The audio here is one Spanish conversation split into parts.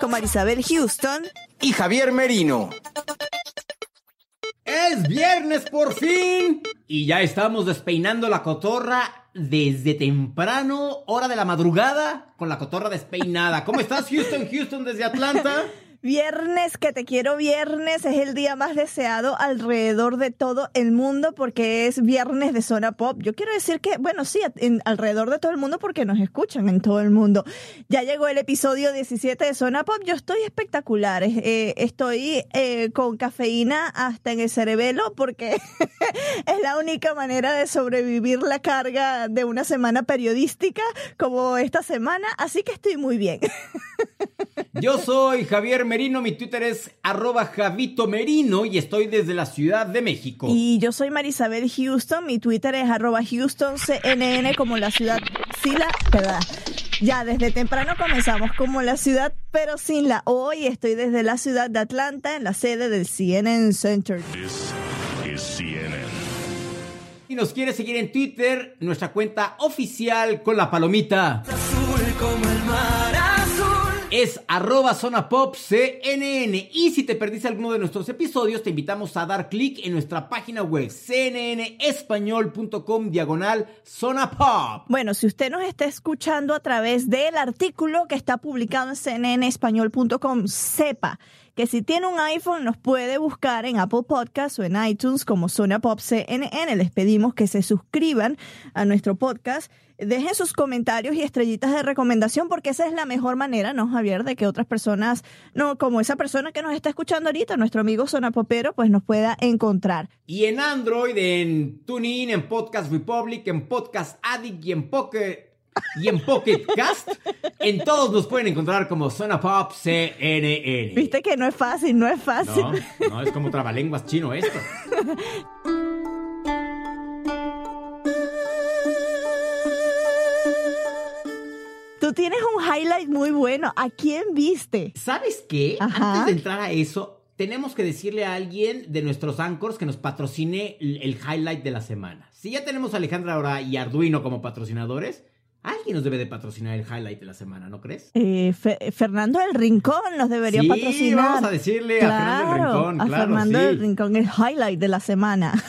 con Marisabel Houston y Javier Merino. Es viernes por fin y ya estamos despeinando la cotorra desde temprano, hora de la madrugada, con la cotorra despeinada. ¿Cómo estás, Houston? Houston desde Atlanta. Viernes, que te quiero viernes, es el día más deseado alrededor de todo el mundo porque es viernes de zona pop. Yo quiero decir que, bueno, sí, alrededor de todo el mundo porque nos escuchan en todo el mundo. Ya llegó el episodio 17 de zona pop, yo estoy espectacular, eh, estoy eh, con cafeína hasta en el cerebelo porque es la única manera de sobrevivir la carga de una semana periodística como esta semana, así que estoy muy bien. Yo soy Javier Merino, mi Twitter es arroba Javito Merino y estoy desde la Ciudad de México. Y yo soy Marisabel Houston, mi Twitter es arroba HoustonCNN como la ciudad, sí la, ¿verdad? Ya desde temprano comenzamos como la ciudad, pero sin la hoy estoy desde la ciudad de Atlanta en la sede del CNN Center. This is CNN. Si nos quiere seguir en Twitter, nuestra cuenta oficial con la palomita. Es arroba zona pop CNN. Y si te perdiste alguno de nuestros episodios, te invitamos a dar clic en nuestra página web cnnespañol.com diagonal zona pop. Bueno, si usted nos está escuchando a través del artículo que está publicado en cnnespañol.com, sepa que si tiene un iPhone nos puede buscar en Apple Podcasts o en iTunes como Zona Pop CNN. Les pedimos que se suscriban a nuestro podcast, dejen sus comentarios y estrellitas de recomendación porque esa es la mejor manera, ¿no, Javier? De que otras personas, no como esa persona que nos está escuchando ahorita, nuestro amigo Zona Popero, pues nos pueda encontrar. Y en Android, en TuneIn, en Podcast Republic, en Podcast Addict y en Pocket. Y en Pocket Cast, en todos nos pueden encontrar como Zona Pop CNN. Viste que no es fácil, no es fácil. No, no, es como trabalenguas chino esto. Tú tienes un highlight muy bueno. ¿A quién viste? ¿Sabes qué? Ajá. Antes de entrar a eso, tenemos que decirle a alguien de nuestros anchors que nos patrocine el, highlight de la semana. Si ya tenemos a Alejandra ahora y Arduino como patrocinadores, alguien nos debe de patrocinar el highlight de la semana, ¿no crees? Eh, Fe- Fernando del Rincón nos debería Sí, patrocinar. vamos a decirle a Fernando del Rincón, a claro, Fernando sí. del Rincón, el highlight de la semana.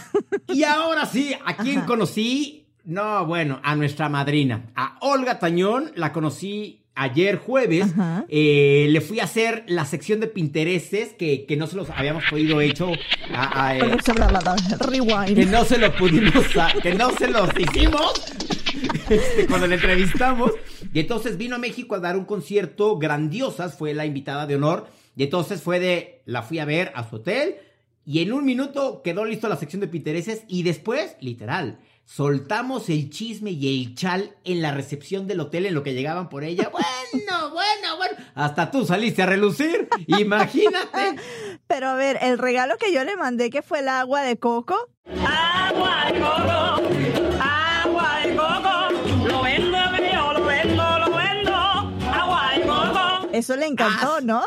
Y ahora sí, ¿a quién Ajá. conocí? No, bueno, a nuestra madrina, a Olga Tañón, la conocí ayer jueves. Eh, le fui a hacer la sección de Pinterestes que, que no se los habíamos podido hecho a- a, eh, Rewind. que no se lo pudimos, a- que no se los hicimos este, cuando le entrevistamos. Y entonces vino a México a dar un concierto grandiosas, fue la invitada de honor. Y entonces fue de, la fui a ver a su hotel. Y en un minuto quedó listo la sección de Pinterestes. Y después, literal, soltamos el chisme y el chal en la recepción del hotel en lo que llegaban por ella. Bueno, bueno, bueno. Hasta tú saliste a relucir. Imagínate. Pero a ver, el regalo que yo le mandé, que fue el agua de coco, Agua de coco, Eso le encantó, Ah, ¿no?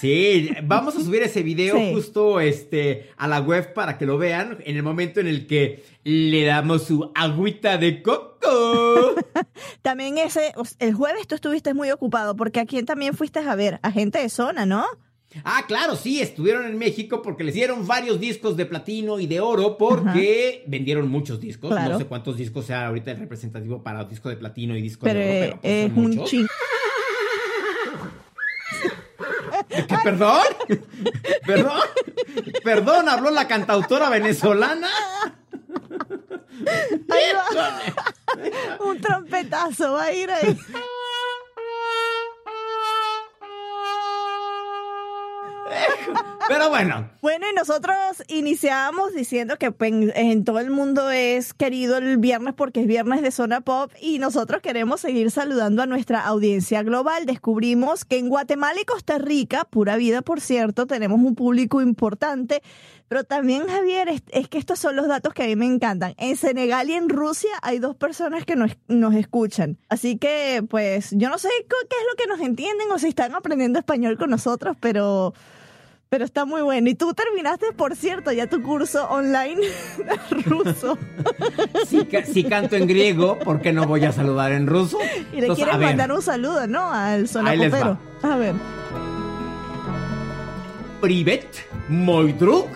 Sí, vamos a subir ese video Sí. justo este, a la web para que lo vean en el momento en el que le damos su agüita de coco. También ese, el jueves tú estuviste muy ocupado porque a quién también fuiste a ver, a gente de zona, ¿no? Ah, claro, sí, estuvieron en México porque les dieron varios discos de platino y de oro porque vendieron muchos discos. Claro. No sé cuántos discos sea ahorita el representativo para disco de platino y disco Pero, de oro, eh, pero pues, es son un muchos. ¿Qué, ¿Perdón? ¿Perdón? ¿Perdón? ¿Habló la cantautora venezolana? Ahí un trompetazo va a ir ahí. Pero bueno, Bueno, y nosotros iniciábamos diciendo que pues, en todo el mundo es querido el viernes porque es viernes de zona pop y nosotros queremos seguir saludando a nuestra audiencia global. Descubrimos que en Guatemala y Costa Rica, pura vida por cierto, tenemos un público importante, pero también Javier, es, es que estos son los datos que a mí me encantan. En Senegal y en Rusia hay dos personas que nos, nos escuchan. Así que pues yo no sé qué es lo que nos entienden o si están aprendiendo español con nosotros, pero... Pero está muy bueno. Y tú terminaste, por cierto, ya tu curso online ruso. si, ca- si canto en griego, ¿por qué no voy a saludar en ruso? Y le Entonces, quieres ver, mandar un saludo, ¿no? Al sonapopero. A ver. Privet, mój drug,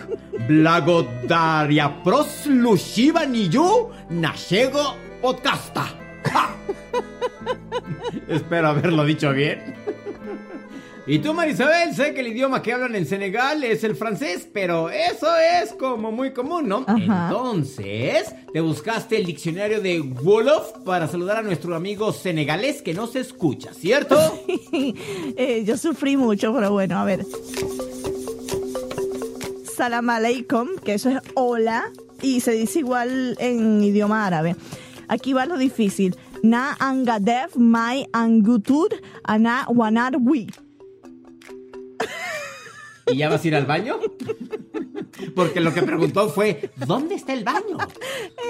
blagodaria proslusiva ni yo, naszego podcasta. Espero haberlo dicho bien. Y tú, Marisabel, sé que el idioma que hablan en Senegal es el francés, pero eso es como muy común, ¿no? Ajá. Entonces, te buscaste el diccionario de Wolof para saludar a nuestro amigo senegalés que no se escucha, ¿cierto? Eh, yo sufrí mucho, pero bueno, a ver. Salam aleikum, que eso es hola, y se dice igual en idioma árabe. Aquí va lo difícil. Na angadev mai angutud ana wanar wi. ¿Y ya vas a ir al baño? Porque lo que preguntó fue, ¿dónde está el baño?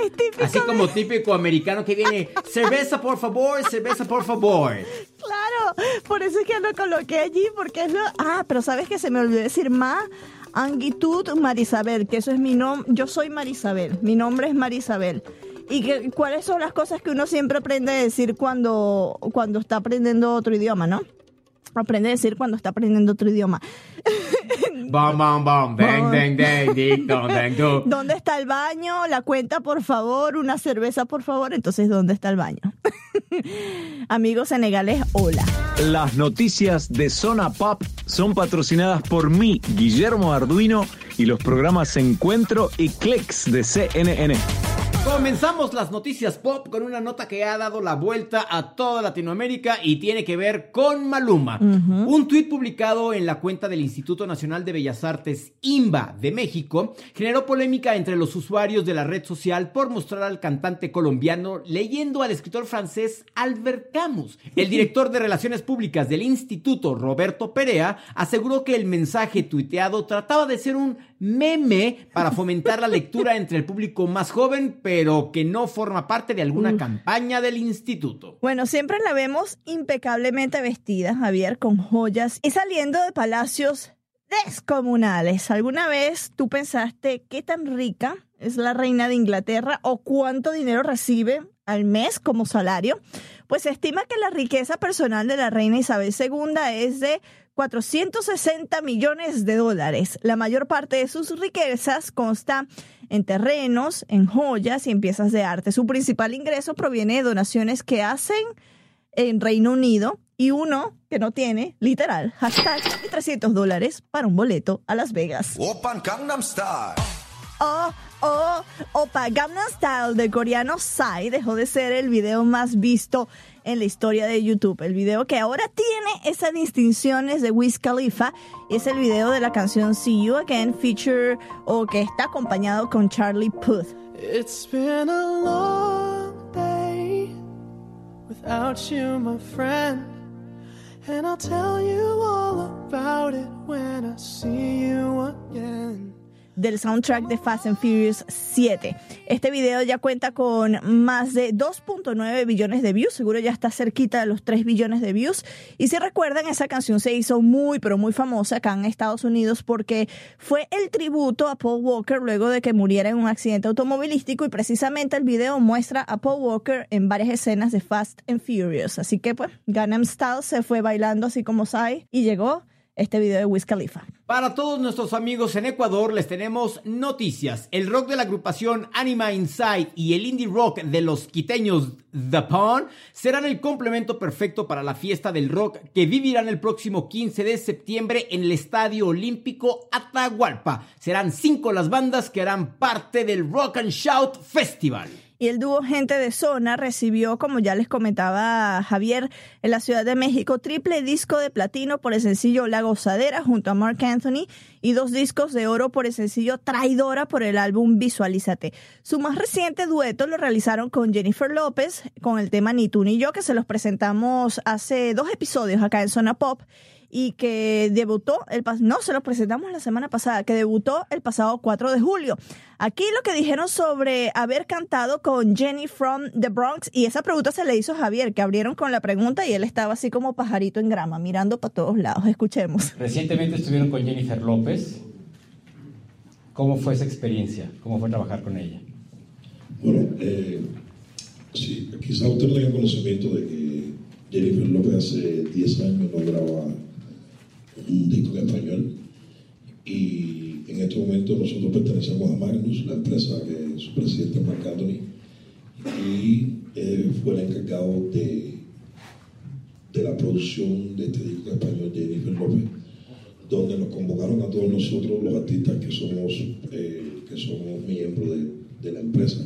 Es típico Así como típico americano que viene, cerveza por favor, cerveza por favor. Claro, por eso es que lo coloqué allí, porque es lo... Ah, pero sabes que se me olvidó decir ma angitud Marisabel, que eso es mi nombre, yo soy Marisabel, mi nombre es Marisabel. ¿Y que, cuáles son las cosas que uno siempre aprende a decir cuando, cuando está aprendiendo otro idioma, no? Aprende a decir cuando está aprendiendo otro idioma. Bam, bam, bam, bang, dang, dang, ding, dong, dang, do. ¿Dónde está el baño? La cuenta, por favor. Una cerveza, por favor. Entonces, ¿dónde está el baño? Amigos senegales, hola. Las noticias de Zona Pop son patrocinadas por mí, Guillermo Arduino, y los programas Encuentro y Clicks de CNN. Comenzamos las noticias pop con una nota que ha dado la vuelta a toda Latinoamérica y tiene que ver con Maluma. Un tuit publicado en la cuenta del Instituto Nacional de Bellas Artes, IMBA, de México, generó polémica entre los usuarios de la red social por mostrar al cantante colombiano leyendo al escritor francés Albert Camus. El director de Relaciones Públicas del Instituto, Roberto Perea, aseguró que el mensaje tuiteado trataba de ser un meme para fomentar la lectura entre el público más joven, pero que no forma parte de alguna campaña del instituto. Bueno, siempre la vemos impecablemente vestida, Javier, con joyas y saliendo de palacios descomunales. ¿Alguna vez tú pensaste qué tan rica es la reina de Inglaterra o cuánto dinero recibe al mes como salario? Pues se estima que la riqueza personal de la reina Isabel II es de 460 millones de dólares. La mayor parte de sus riquezas consta en terrenos, en joyas y en piezas de arte. Su principal ingreso proviene de donaciones que hacen en Reino Unido y uno que no tiene, literal, hashtag 300 dólares para un boleto a Las Vegas. Open Gangnam Style. Oh, oh, Opa Gangnam Style de coreano Psy dejó de ser el video más visto en la historia de YouTube. El video que ahora tiene esas distinciones de Wiz Khalifa es el video de la canción See You Again feature o que está acompañado con Charlie Puth. It's been a long day without you, my friend. And I'll tell you all about it when I see you again. Del soundtrack de Fast and Furious 7. Este video ya cuenta con más de 2.9 billones de views, seguro ya está cerquita de los 3 billones de views. Y si recuerdan, esa canción se hizo muy, pero muy famosa acá en Estados Unidos porque fue el tributo a Paul Walker luego de que muriera en un accidente automovilístico y precisamente el video muestra a Paul Walker en varias escenas de Fast and Furious. Así que pues Gangnam Style se fue bailando así como Sai y llegó este video de Wiz Khalifa. Para todos nuestros amigos en Ecuador les tenemos noticias. El rock de la agrupación Anima Inside y el indie rock de los quiteños The Pawn serán el complemento perfecto para la fiesta del rock que vivirán el próximo 15 de septiembre en el Estadio Olímpico Atahualpa. Serán cinco las bandas que harán parte del Rock and Shout Festival. Y el dúo Gente de Zona recibió, como ya les comentaba Javier, en la Ciudad de México, triple disco de platino por el sencillo La Gozadera junto a Mark Anthony y dos discos de oro por el sencillo Traidora por el álbum Visualízate. Su más reciente dueto lo realizaron con Jennifer López con el tema Ni tú ni yo, que se los presentamos hace dos episodios acá en Zona Pop y que debutó el pas no se lo presentamos la semana pasada, que debutó el pasado 4 de julio. Aquí lo que dijeron sobre haber cantado con Jenny from the Bronx y esa pregunta se le hizo a Javier, que abrieron con la pregunta y él estaba así como pajarito en grama, mirando para todos lados. Escuchemos. Recientemente estuvieron con Jennifer López. ¿Cómo fue esa experiencia? ¿Cómo fue trabajar con ella? Bueno, eh, sí, quizá usted tenga conocimiento de que Jennifer López hace 10 años no graba un disco en español. Y en este momento nosotros pertenecemos a Magnus, la empresa que su presidente es Marc Anthony. Y fue el encargado de, de la producción de este disco en español de Jennifer López donde nos convocaron a todos nosotros los artistas que somos, eh, que somos miembros de, de la empresa,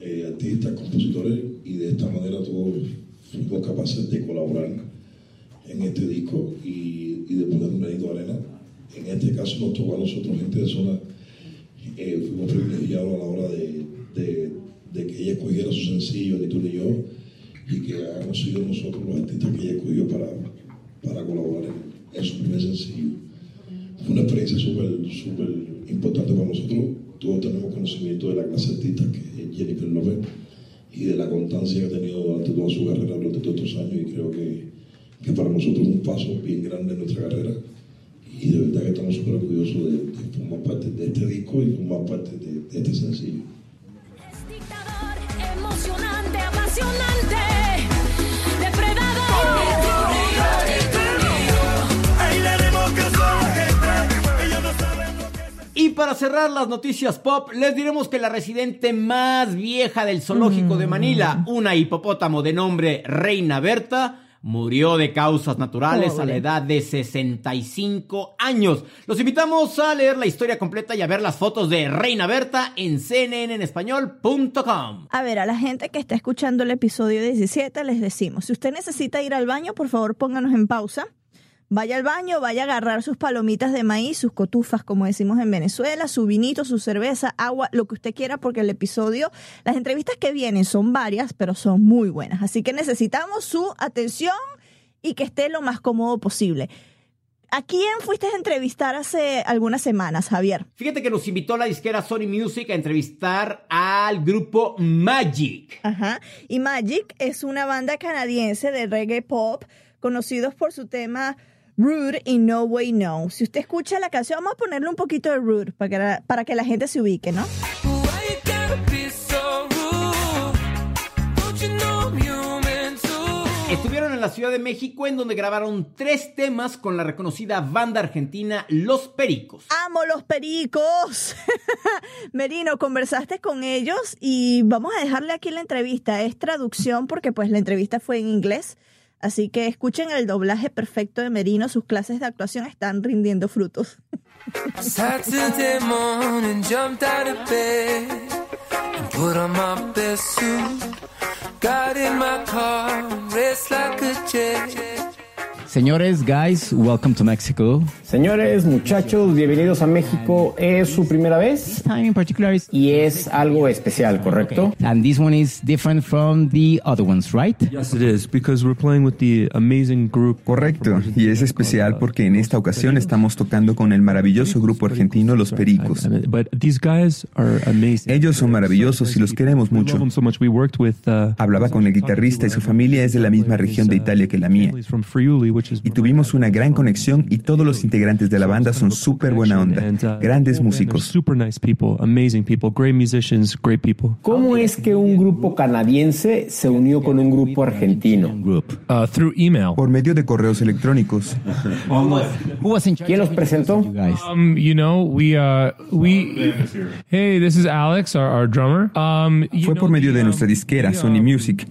eh, artistas, compositores, y de esta manera todos fuimos capaces de colaborar en este disco y, y de poner un granito de arena. En este caso nos tocó a nosotros, gente de zona, eh, fuimos privilegiados a la hora de, de, de que ella escogiera su sencillo, ni tú ni yo, y que hayamos sido nosotros los artistas que ella escogió para, para colaborar en, en su primer sencillo. Fue una experiencia súper súper importante para nosotros. Todos tenemos conocimiento de la clase artista que es Jennifer López y de la constancia que ha tenido durante toda su carrera durante todos estos años y creo que, que para nosotros es un paso bien grande en nuestra carrera. Y de verdad que estamos súper orgullosos de, de, formar parte de este disco y formar parte de, de este sencillo. Emocionante, apasionante, Y para cerrar las noticias pop, les diremos que la residente más vieja del zoológico de Manila, una hipopótamo de nombre Reina Berta, murió de causas naturales a la edad de 65 años. Los invitamos a leer la historia completa y a ver las fotos de Reina Berta en cnnenespañol.com. A ver, a la gente que está escuchando el episodio 17 les decimos, si usted necesita ir al baño, por favor pónganos en pausa. Vaya al baño, vaya a agarrar sus palomitas de maíz, sus cotufas, como decimos en Venezuela, su vinito, su cerveza, agua, lo que usted quiera, porque el episodio, las entrevistas que vienen son varias, pero son muy buenas. Así que necesitamos su atención y que esté lo más cómodo posible. ¿A quién fuiste a entrevistar hace algunas semanas, Javier? Fíjate que nos invitó la disquera Sony Music a entrevistar al grupo Magic. Ajá. Y Magic es una banda canadiense de reggae pop conocidos por su tema Rude y No Way No. Si usted escucha la canción, vamos a ponerle un poquito de Rude para que la, para que la gente se ubique, ¿no? Estuvieron en la Ciudad de México en donde grabaron tres temas con la reconocida banda argentina Los Pericos. ¡Amo los pericos! Merino, conversaste con ellos y vamos a dejarle aquí la entrevista. Es traducción porque pues la entrevista fue en inglés. Así que escuchen el doblaje perfecto de Merino. Sus clases de actuación están rindiendo frutos. Señores, guys, welcome to Mexico. Señores, muchachos, bienvenidos a México. ¿Es su primera vez? Y es algo especial, ¿correcto? And this one is different from the other ones, right? Yes, it is, because we're playing with the amazing group. Correcto, y es especial porque en esta ocasión estamos tocando con el maravilloso grupo argentino Los Pericos. But these guys are amazing. Ellos son maravillosos y los queremos We mucho. uh, Hablaba con el guitarrista y su familia es de la misma región de Italia que la mía. Y tuvimos una gran conexión y todos los integrantes de la banda son súper buena onda, grandes músicos. super nice people, amazing people, great musicians, great people. ¿Cómo es que un grupo canadiense se unió con un grupo argentino? Uh, through email. Por medio de correos electrónicos. ¿Quién los presentó? Um, you know, we uh, we. Hey, this is Alex, our, our drummer. Um, Fue por medio de nuestra disquera, Sony Music.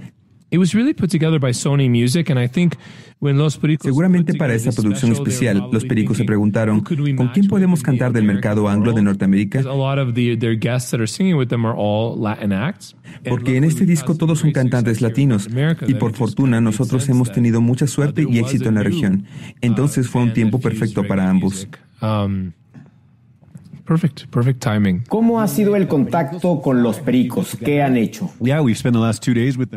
It was really put together by Sony Music, and I think when Los Pericos. Seguramente para esta producción especial, los pericos se preguntaron, ¿con quién podemos cantar del mercado anglo de Norteamérica? Porque en este disco todos son cantantes latinos y por fortuna nosotros hemos tenido mucha suerte y éxito en la región. Entonces fue un tiempo perfecto para ambos. Perfect, perfect timing. ¿Cómo ha sido el contacto con los pericos? ¿Qué han hecho?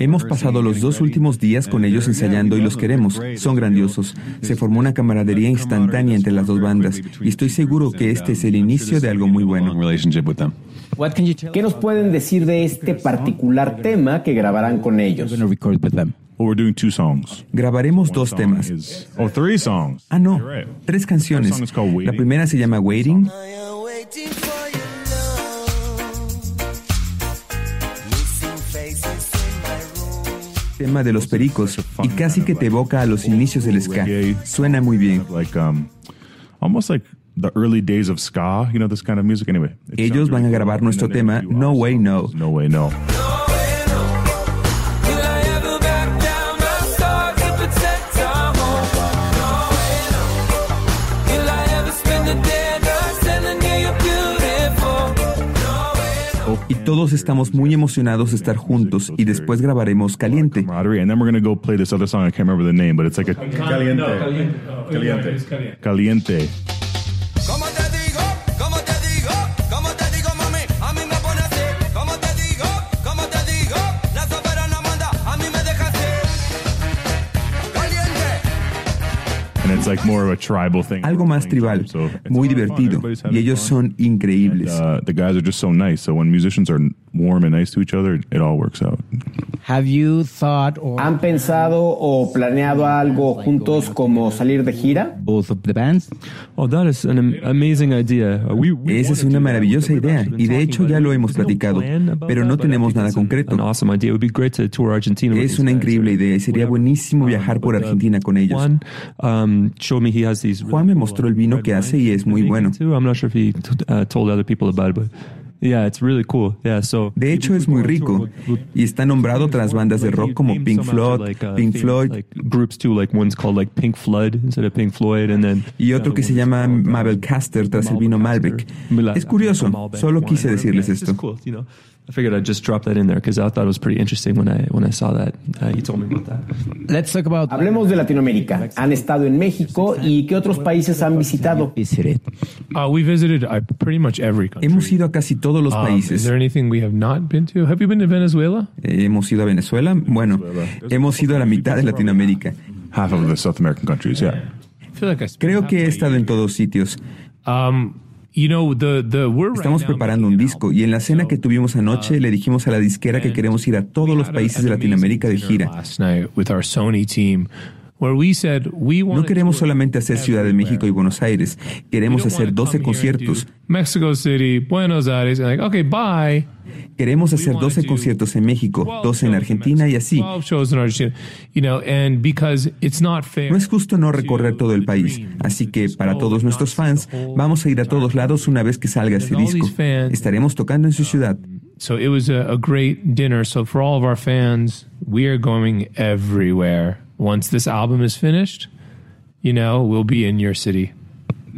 Hemos pasado los dos últimos días con ellos ensayando y los queremos. Son grandiosos. Se formó una camaradería instantánea entre las dos bandas y estoy seguro que este es el inicio de algo muy bueno. ¿Qué nos pueden decir de este particular tema que grabarán con ellos? we're doing two songs. Grabaremos dos temas. Oh, three songs. Ah, no, tres canciones. One song is called Waiting. Waiting. Tema de los pericos y casi que te evoca a los inicios del ska. Suena muy bien. Like, um, almost like the early days of ska, you know, this kind of music. Anyway, it Ellos van a grabar nuestro tema No Way No. No Way No. Y todos estamos muy emocionados de estar juntos y después grabaremos Caliente. camaraderie, and then Algo más tribal, muy divertido. Y ellos son increíbles. Uh, the guys are just so nice. So when musicians are warm and nice to each other, it all works out. Have you thought or ¿Han pensado o planeado algo juntos como salir de gira? both of the bands? Oh, that is an am- amazing idea. Uh, we, we Esa es una maravillosa idea y de hecho ya lo hemos platicado, pero no tenemos nada concreto. an awesome idea. It would be great to tour Argentina. with Es una increíble idea y sería buenísimo viajar por Argentina con ellos. Juan me mostró el vino que hace y es muy bueno. Uh, De hecho es muy rico. y está nombrado tras bandas de rock como Pink Floyd, uh, Pink Floyd. y otro que se llama Mabel Caster tras el vino Malbec. Es curioso, solo quise decirles esto. I figured I'd just drop that in there because I thought it was pretty interesting when I when I saw that. Uh, he told me about that. Let's talk about Hablemos de Latinoamérica. Han estado en México y qué otros países han visitado. visited. Uh, we visited uh, pretty much every country. Hemos ido a casi todos los Um, is países. there anything we have not been to? Have you been to Venezuela? Eh, Hemos ido a Venezuela, bueno, hemos ido a la mitad de Latinoamérica. Half of the South American countries, yeah. I feel like I spent Creo que he estado en todos sitios. Um, you know the the we're right Estamos preparando un disco y en la cena que tuvimos anoche le dijimos a la disquera que queremos ir a todos los países de Latinoamérica de gira. No queremos solamente hacer Ciudad de México y Buenos Aires, queremos hacer 12 conciertos. Mexico City, Buenos Aires, and like okay, bye. Queremos hacer 12 conciertos en México, 12 en Argentina y así. 12 shows in Argentina, you know, and because it's not fair. No es justo no recorrer todo el país, así que para todos nuestros fans vamos a ir a todos lados una vez que salga ese disco. Estaremos tocando en su ciudad. So it was a great dinner. So for all of our fans, we are going everywhere. Once this album is finished, you know, we'll be in your city.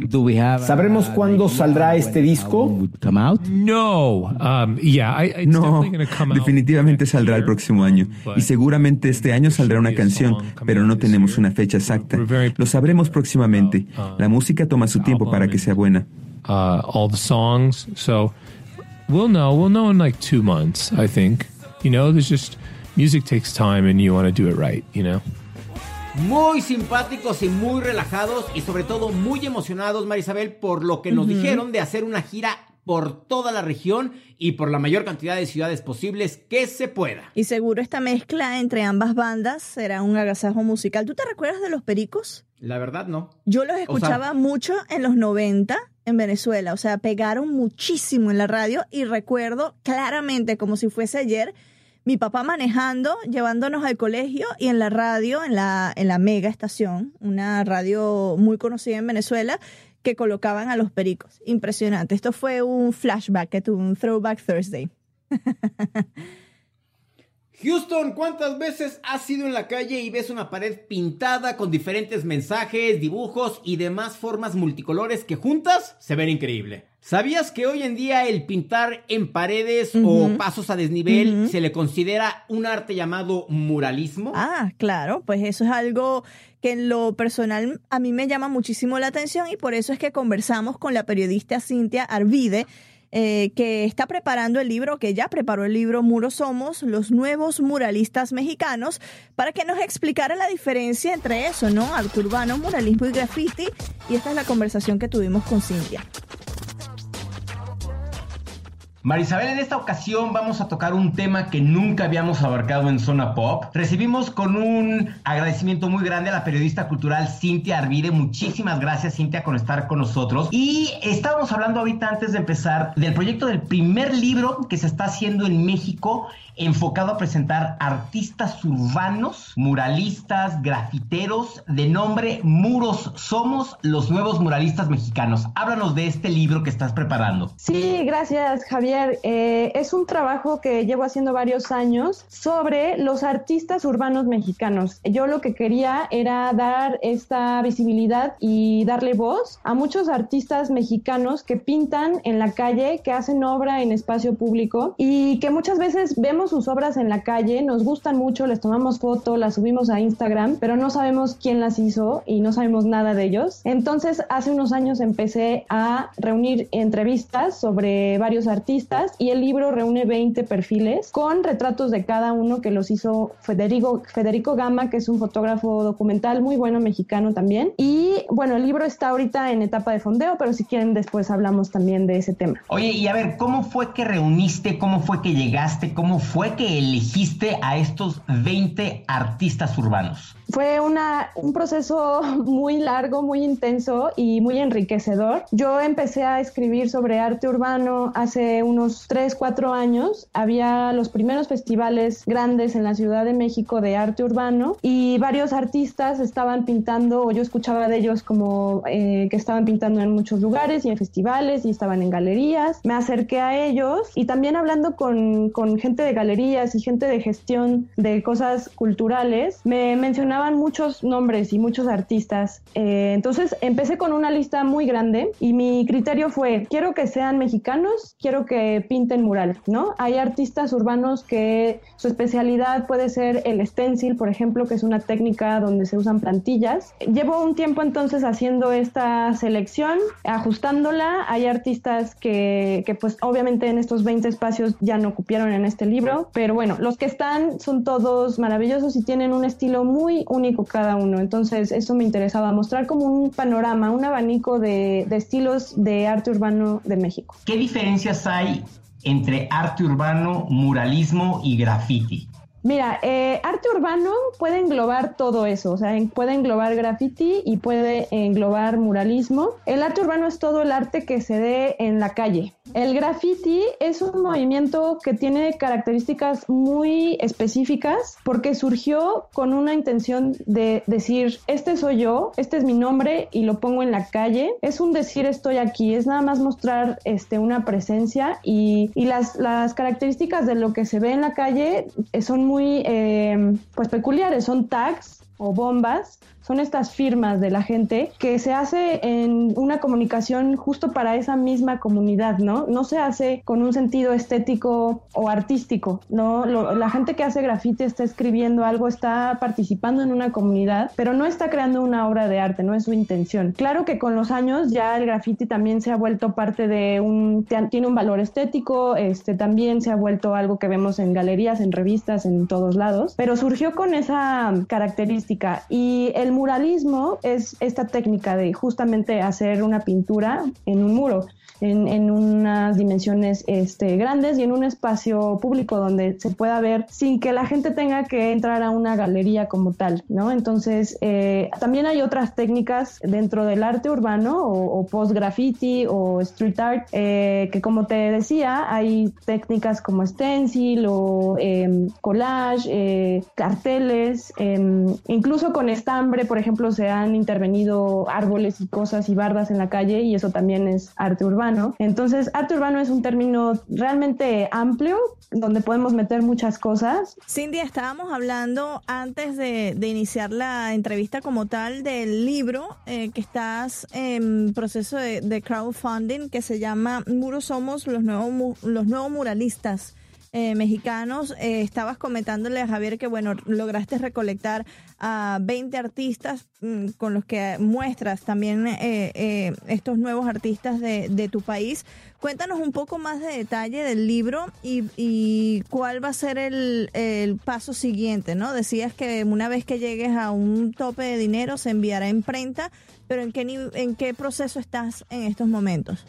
Do we have, ¿Sabremos cuándo saldrá este disco? album would come out? No. Um, yeah, I, it's No, definitely going to come out. definitivamente saldrá el próximo año. Y seguramente este año saldrá una canción, pero no tenemos una fecha exacta. Lo sabremos próximamente. La música toma su tiempo para que sea buena. uh, all the songs. So we'll know. We'll know in like two months, I think. You know, there's just music takes time and you want to do it right, you know? Muy simpáticos y muy relajados y sobre todo muy emocionados, Marisabel, por lo que nos dijeron de hacer una gira por toda la región y por la mayor cantidad de ciudades posibles que se pueda. Y seguro esta mezcla entre ambas bandas será un agasajo musical. ¿Tú te recuerdas de los Pericos? La verdad, no. Yo los O sea- escuchaba mucho en los 90 en Venezuela, o sea, pegaron muchísimo en la radio y recuerdo claramente como si fuese ayer mi papá manejando, llevándonos al colegio y en la radio, en la, en la mega estación, una radio muy conocida en Venezuela, que colocaban a los pericos. Impresionante. Esto fue un flashback un Throwback Thursday. Houston, ¿cuántas veces has ido en la calle y ves una pared pintada con diferentes mensajes, dibujos y demás formas multicolores que juntas se ven increíble? ¿Sabías que hoy en día el pintar en paredes o pasos a desnivel se le considera un arte llamado muralismo? Ah, claro, pues eso es algo que en lo personal a mí me llama muchísimo la atención y por eso es que conversamos con la periodista Cintia Arvide, eh, que está preparando el libro, que ya preparó el libro Muros Somos, los nuevos muralistas mexicanos, para que nos explicara la diferencia entre eso, ¿no? Arte urbano, muralismo y graffiti. Y esta es la conversación que tuvimos con Cintia. Marisabel, en esta ocasión vamos a tocar un tema que nunca habíamos abarcado en Zona Pop. Recibimos con un agradecimiento muy grande a la periodista cultural Cintia Arvide. Muchísimas gracias, Cintia, por estar con nosotros. Y estábamos hablando ahorita antes de empezar del proyecto del primer libro que se está haciendo en México enfocado a presentar artistas urbanos, muralistas, grafiteros de nombre Muros Somos los nuevos muralistas mexicanos. Háblanos de este libro que estás preparando. Sí, gracias Javier. Eh, es un trabajo que llevo haciendo varios años sobre los artistas urbanos mexicanos. Yo lo que quería era dar esta visibilidad y darle voz a muchos artistas mexicanos que pintan en la calle, que hacen obra en espacio público y que muchas veces vemos sus obras en la calle, nos gustan mucho, les tomamos foto, las subimos a Instagram, pero no sabemos quién las hizo y no sabemos nada de ellos. Entonces, hace unos años empecé a reunir entrevistas sobre varios artistas y el libro reúne 20 perfiles con retratos de cada uno que los hizo Federico, Federico Gama, que es un fotógrafo documental muy bueno mexicano también. Y bueno, el libro está ahorita en etapa de fondeo, pero si quieren después hablamos también de ese tema. Oye, y a ver, ¿cómo fue que reuniste, cómo fue que llegaste, cómo fue que elegiste a estos 20 artistas urbanos? Fue una, un proceso muy largo, muy intenso y muy enriquecedor. Yo empecé a escribir sobre arte urbano hace unos 3, 4 años. Había los primeros festivales grandes en la Ciudad de México de arte urbano y varios artistas estaban pintando, o yo escuchaba de ellos como eh, que estaban pintando en muchos lugares y en festivales y estaban en galerías. Me acerqué a ellos y también hablando con, con gente de galerías y gente de gestión de cosas culturales, me mencionaban muchos nombres y muchos artistas. Eh, entonces empecé con una lista muy grande y mi criterio fue, quiero que sean mexicanos, quiero que pinten mural, ¿no? Hay artistas urbanos que su especialidad puede ser el stencil, por ejemplo, que es una técnica donde se usan plantillas. Llevo un tiempo entonces haciendo esta selección, ajustándola. Hay artistas que, que pues obviamente en estos 20 espacios ya no cupieron en este libro, pero bueno, los que están son todos maravillosos y tienen un estilo muy único cada uno. Entonces eso me interesaba mostrar como un panorama, un abanico de, de estilos de arte urbano de México. ¿Qué diferencias hay entre arte urbano, muralismo y graffiti? Mira, eh, arte urbano puede englobar todo eso, o sea, puede englobar graffiti y puede englobar muralismo. El arte urbano es todo el arte que se dé en la calle. El graffiti es un movimiento que tiene características muy específicas porque surgió con una intención de decir, este soy yo, este es mi nombre y lo pongo en la calle. Es un decir estoy aquí, es nada más mostrar este, una presencia y, y las, las características de lo que se ve en la calle eh, son muy eh, pues peculiares, son tags o bombas son estas firmas de la gente que se hace en una comunicación justo para esa misma comunidad, ¿no? No se hace con un sentido estético o artístico, ¿no? la gente que hace graffiti está escribiendo algo, está participando en una comunidad, pero no está creando una obra de arte, no es su intención. Claro que con los años ya el graffiti también se ha vuelto parte de un, tiene un valor estético, este, también se ha vuelto algo que vemos en galerías, en revistas, en todos lados, pero surgió con esa característica y el muralismo es esta técnica de justamente hacer una pintura en un muro en, unas dimensiones este, grandes y en un espacio público donde se pueda ver sin que la gente tenga que entrar a una galería como tal, ¿no? Entonces, eh, también hay otras técnicas dentro del arte urbano o, post-graffiti o street art, eh, que como te decía, hay técnicas como stencil o em, collage, eh, carteles, em, incluso con estambre, por ejemplo, se han intervenido árboles y cosas y bardas en la calle y eso también es arte urbano. Entonces, arte urbano es un término realmente amplio donde podemos meter muchas cosas. Cindy, estábamos hablando antes de, iniciar la entrevista como tal del libro eh, que estás en proceso de, crowdfunding que se llama Muros Somos los nuevos, los nuevos muralistas. Eh, mexicanos. Eh, estabas comentándole a Javier que, bueno, lograste recolectar a 20 artistas mm, con los que muestras también eh, estos nuevos artistas de, tu país. Cuéntanos un poco más de detalle del libro y, cuál va a ser el, el, paso siguiente, ¿no? Decías que una vez que llegues a un tope de dinero se enviará a imprenta, pero ¿en qué, en qué proceso estás en estos momentos?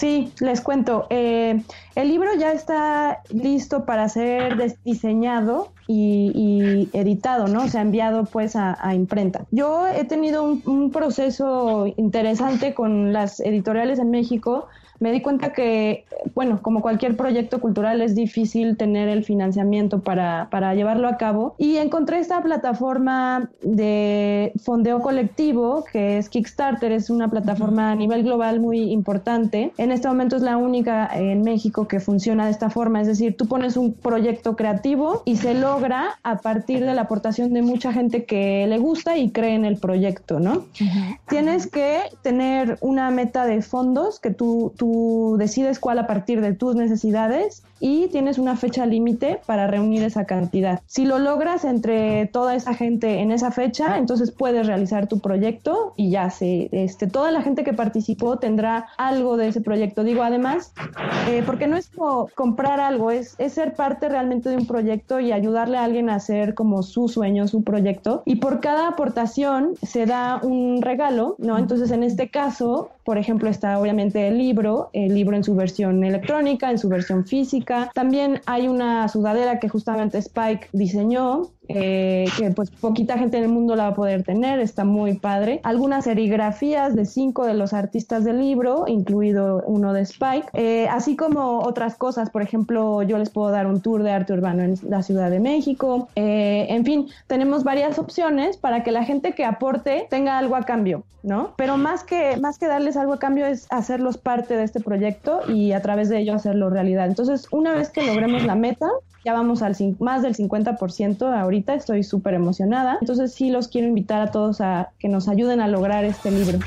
Sí, les cuento. Eh, el libro ya está listo para ser diseñado y, editado, ¿no? Se ha enviado pues a, imprenta. Yo he tenido un, proceso interesante con las editoriales en México me di cuenta que, bueno, como cualquier proyecto cultural es difícil tener el financiamiento para, para llevarlo a cabo y encontré esta plataforma de fondeo colectivo que es Kickstarter, es una plataforma a nivel global muy importante. En este momento es la única en México que funciona de esta forma, es decir, tú pones un proyecto creativo y se logra a partir de la aportación de mucha gente que le gusta y cree en el proyecto, ¿no? Tienes que tener una meta de fondos que tú, tú decides cuál a partir de tus necesidades y tienes una fecha límite para reunir esa cantidad. Si lo logras entre toda esa gente en esa fecha, entonces puedes realizar tu proyecto y ya se, este, toda la gente que participó tendrá algo de ese proyecto. Digo, además, eh, porque no es como comprar algo, es, es ser parte realmente de un proyecto y ayudarle a alguien a hacer como su sueño, su proyecto. Y por cada aportación se da un regalo, ¿no? Entonces, en este caso, por ejemplo, está obviamente el libro, el libro en su versión electrónica, en su versión física. También hay una sudadera que justamente Spike diseñó, eh, que pues poquita gente en el mundo la va a poder tener, está muy padre. Algunas serigrafías de cinco de los artistas del libro, incluido uno de Spike, eh, así como otras cosas, por ejemplo, yo les puedo dar un tour de arte urbano en la Ciudad de México, eh, en fin, tenemos varias opciones para que la gente que aporte tenga algo a cambio, ¿no? Pero más que, más que darles algo a cambio es hacerlos parte de este proyecto y a través de ello hacerlo realidad. Entonces, una vez que logremos la meta, ya vamos al más del 50% ahorita, estoy súper emocionada. Entonces sí los quiero invitar a todos a que nos ayuden a lograr este libro.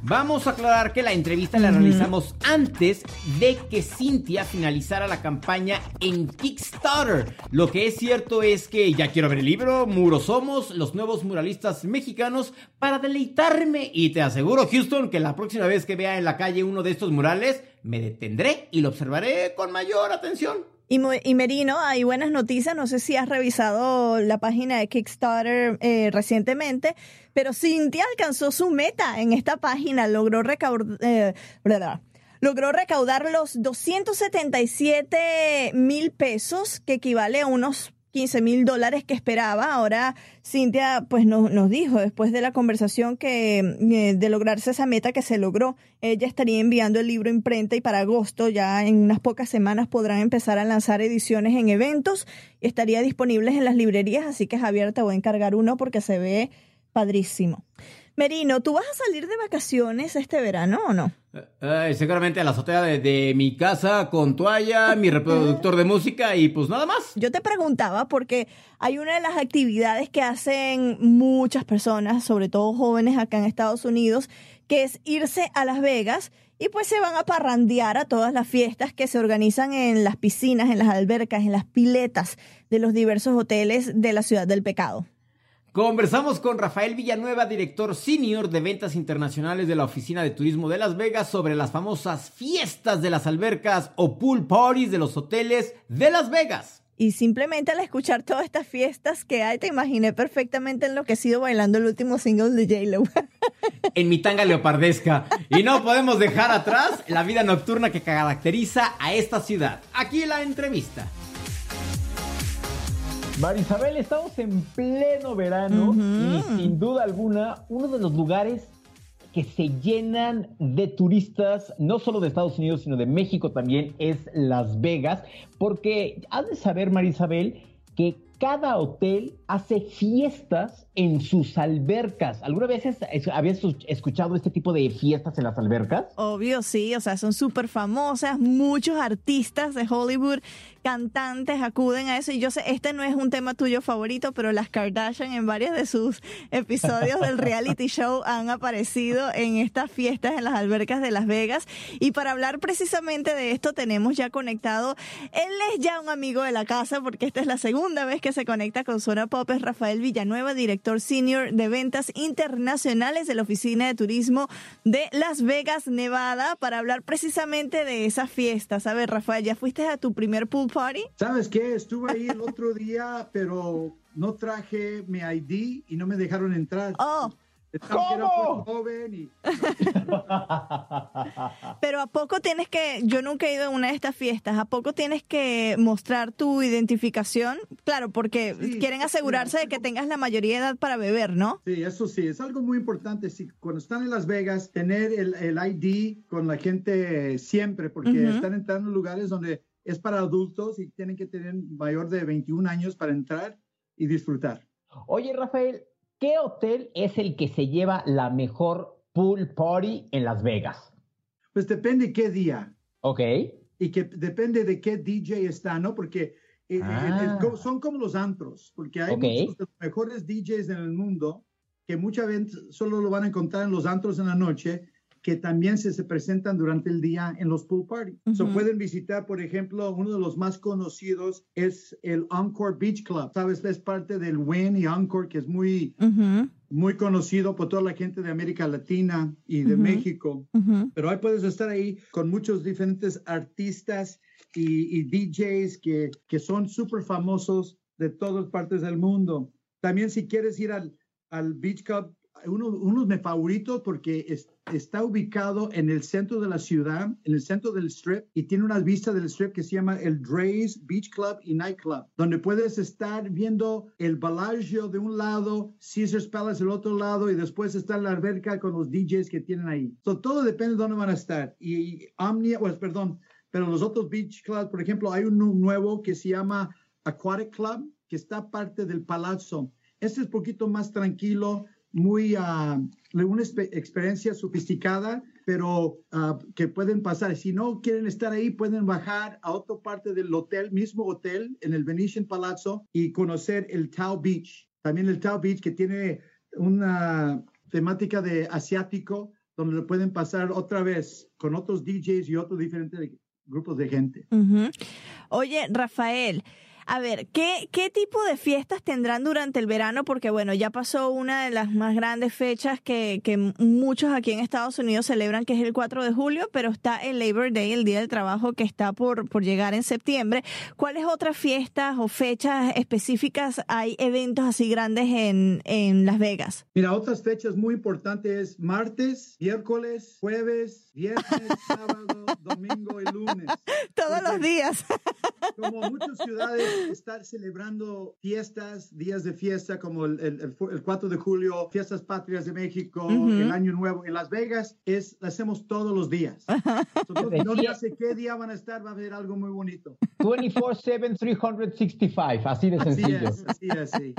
Vamos a aclarar que la entrevista la realizamos antes de que Cintia finalizara la campaña en Kickstarter. Lo que es cierto es que ya quiero ver el libro, Muros Somos, los nuevos muralistas mexicanos, para deleitarme. Y te aseguro, Houston, que la próxima vez que vea en la calle uno de estos murales, me detendré y lo observaré con mayor atención. Y, Merino, hay buenas noticias. No sé si has revisado la página de Kickstarter eh, recientemente, pero Cintia alcanzó su meta en esta página. Logró recaudar, eh, logró recaudar los 277 mil pesos, que equivale a unos 15 mil dólares que esperaba. Ahora Cintia pues nos dijo después de la conversación que eh, de lograrse esa meta que se logró, ella estaría enviando el libro imprenta y para agosto ya en unas pocas semanas podrán empezar a lanzar ediciones en eventos. Estaría disponibles en las librerías, así que Javier te voy a encargar uno porque se ve padrísimo. Merino, ¿tú vas a salir de vacaciones este verano o no? Eh, seguramente a la azotea de, de mi casa con toalla, mi reproductor de música y pues nada más. Yo te preguntaba porque hay una de las actividades que hacen muchas personas, sobre todo jóvenes acá en Estados Unidos, que es irse a Las Vegas y pues se van a parrandear a todas las fiestas que se organizan en las piscinas, en las albercas, en las piletas de los diversos hoteles de la ciudad del pecado. Conversamos con Rafael Villanueva, director senior de ventas internacionales de la Oficina de Turismo de Las Vegas, sobre las famosas fiestas de las albercas o pool parties de los hoteles de Las Vegas. Y simplemente al escuchar todas estas fiestas que hay, te imaginé perfectamente enloquecido bailando el último single de J-Lo. en mi tanga leopardesca. Y no podemos dejar atrás la vida nocturna que caracteriza a esta ciudad. Aquí la entrevista. Marisabel, estamos en pleno verano y sin duda alguna uno de los lugares que se llenan de turistas, no solo de Estados Unidos, sino de México también, es Las Vegas, porque has de saber, Marisabel, que cada hotel hace fiestas en sus albercas. ¿Alguna vez habías escuchado este tipo de fiestas en las albercas? Obvio, sí, o sea, son súper famosas, muchos artistas de Hollywood, cantantes acuden a eso. Y yo sé, este no es un tema tuyo favorito, pero las Kardashian en varios de sus episodios del reality show han aparecido en estas fiestas en las albercas de Las Vegas. Y para hablar precisamente de esto tenemos ya conectado, él es ya un amigo de la casa porque esta es la segunda vez que se conecta con Zona Pop, es Rafael Villanueva, director senior de ventas internacionales de la Oficina de Turismo de Las Vegas, Nevada, para hablar precisamente de esas fiestas. A ver, Rafael, ¿ya fuiste a tu primer pool party? ¿Sabes qué? Estuve ahí el otro día, pero no traje mi ID y no me dejaron entrar. Oh. ¿Cómo? Joven y... Pero a poco tienes que, yo nunca he ido a una de estas fiestas, a poco tienes que mostrar tu identificación, claro, porque quieren asegurarse de que tengas la mayoría de edad para beber, ¿no? Sí, eso sí, es algo muy importante. Si, cuando están en Las Vegas, tener el, el ID con la gente siempre, porque están entrando en lugares donde es para adultos y tienen que tener mayor de 21 años para entrar y disfrutar. Oye, Rafael, ¿qué hotel es el que se lleva la mejor pool party en Las Vegas? Pues depende qué día. Ok. Y que depende de qué DJ está, ¿no? Porque eh, eh, Ah. eh, son como los antros, porque hay muchos de los mejores DJs en el mundo que muchas veces solo lo van a encontrar en los antros en la noche, que también se, se presentan durante el día en los pool parties. So Ujú. pueden visitar, por ejemplo, uno de los más conocidos es el Encore Beach Club. Sabes, es parte del Wynn y Encore, que es muy, muy conocido por toda la gente de América Latina y de Ujú. México. Pero ahí puedes estar ahí con muchos diferentes artistas y, y DJs que, que son súper famosos de todas partes del mundo. También si quieres ir al, al Beach Club, uno, uno de mis favoritos porque es- está ubicado en el centro de la ciudad, en el centro del strip, y tiene una vista del strip que se llama el Dre's Beach Club y Nightclub, donde puedes estar viendo el Bellagio de un lado, Caesar's Palace del otro lado, y después está la alberca con los DJs que tienen ahí. So, todo depende de dónde van a estar. Y, Omnia, pues perdón, pero los otros beach clubs, por ejemplo, hay uno nuevo que se llama Aquatic Club, que está parte del palazzo. Este es poquito más tranquilo, muy, de una expe- experiencia sofisticada, pero ah, que pueden pasar. Si no quieren estar ahí, pueden bajar a otra parte del hotel, mismo hotel, en el Venetian Palazzo, y conocer el Tao Beach. También el Tao Beach, que tiene una temática de asiático, donde lo pueden pasar otra vez con otros DJs y otros diferentes grupos de gente. Ujú. Oye, Rafael, a ver, ¿qué, ¿qué tipo de fiestas tendrán durante el verano? Porque bueno, ya pasó una de las más grandes fechas que, que muchos aquí en Estados Unidos celebran, que es el 4 de julio, pero está el Labor Day, el Día del Trabajo, que está por, por llegar en septiembre. ¿Cuáles otras fiestas o fechas específicas hay eventos así grandes en, en Las Vegas? Mira, otras fechas muy importantes, martes, miércoles, jueves, viernes, sábado, domingo y lunes. Todos los días. Como muchas ciudades estar celebrando fiestas, días de fiesta como el, el, el fu- el 4 de julio, fiestas patrias de México, Ujú. el Año Nuevo en Las Vegas, es, lo hacemos todos los días. Entonces, no, no sé qué día van a estar, va a haber algo muy bonito. 24-7, 365, así de Así sencillo. es, así es, sí.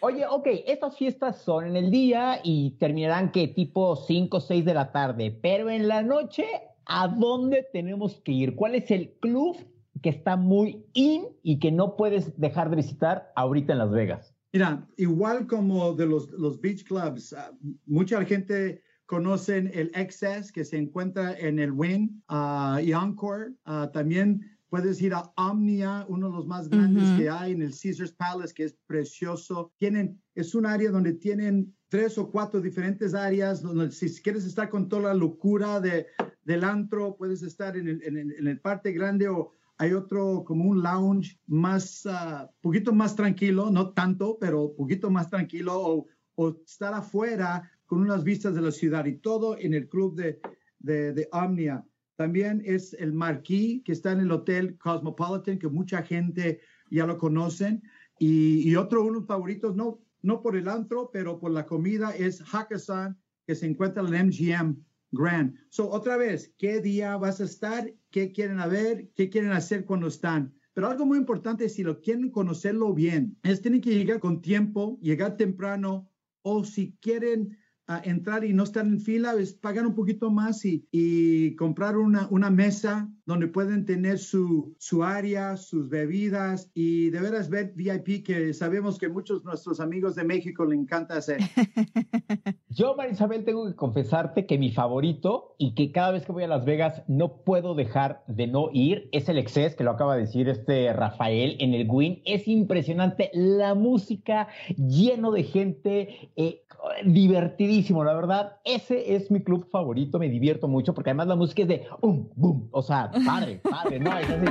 Oye, ok, estas fiestas son en el día y terminarán que tipo 5 o 6 de la tarde, pero en la noche, ¿a dónde tenemos que ir? ¿Cuál es el club que está muy in y que no puedes dejar de visitar ahorita en Las Vegas? Mira, igual como de los, los beach clubs, ah, mucha gente conocen el Excess que se encuentra en el Wynn ah, y Encore. Ah, también puedes ir a Omnia, uno de los más grandes que hay en el Caesars Palace, que es precioso. Tienen, es un área donde tienen tres o cuatro diferentes áreas, donde si quieres estar con toda la locura de, del antro, puedes estar en el, en el- parte grande o hay otro como un lounge más, ah, poquito más tranquilo, no tanto, pero poquito más tranquilo, o, estar afuera con unas vistas de la ciudad y todo en el club de, de, de Omnia. También es el Marquis, que está en el Hotel Cosmopolitan, que mucha gente ya lo conocen. Y, otro, uno de favoritos, no, no por el antro, pero por la comida, es Hakkasan, que se encuentra en el MGM Grand. So, otra vez, ¿qué día vas a estar? ¿Qué quieren ver? ¿Qué quieren hacer cuando están? Pero algo muy importante, si lo quieren conocerlo bien, es tienen que llegar con tiempo, llegar temprano, o si quieren ah, entrar y no estar en fila, es pagar un poquito más y, comprar una mesa donde pueden tener su, su área, sus bebidas y de veras ver VIP, que sabemos que muchos nuestros amigos de México le encanta hacer. Yo, Marisabel, tengo que confesarte que mi favorito y que cada vez que voy a Las Vegas no puedo dejar de no ir es el Excess, que lo acaba de decir este Rafael en el Win. Es impresionante la música, lleno de gente, eh, divertidísimo, la verdad. Ese es mi club favorito, me divierto mucho porque además la música es de um, boom, o sea, padre, padre, no, es así.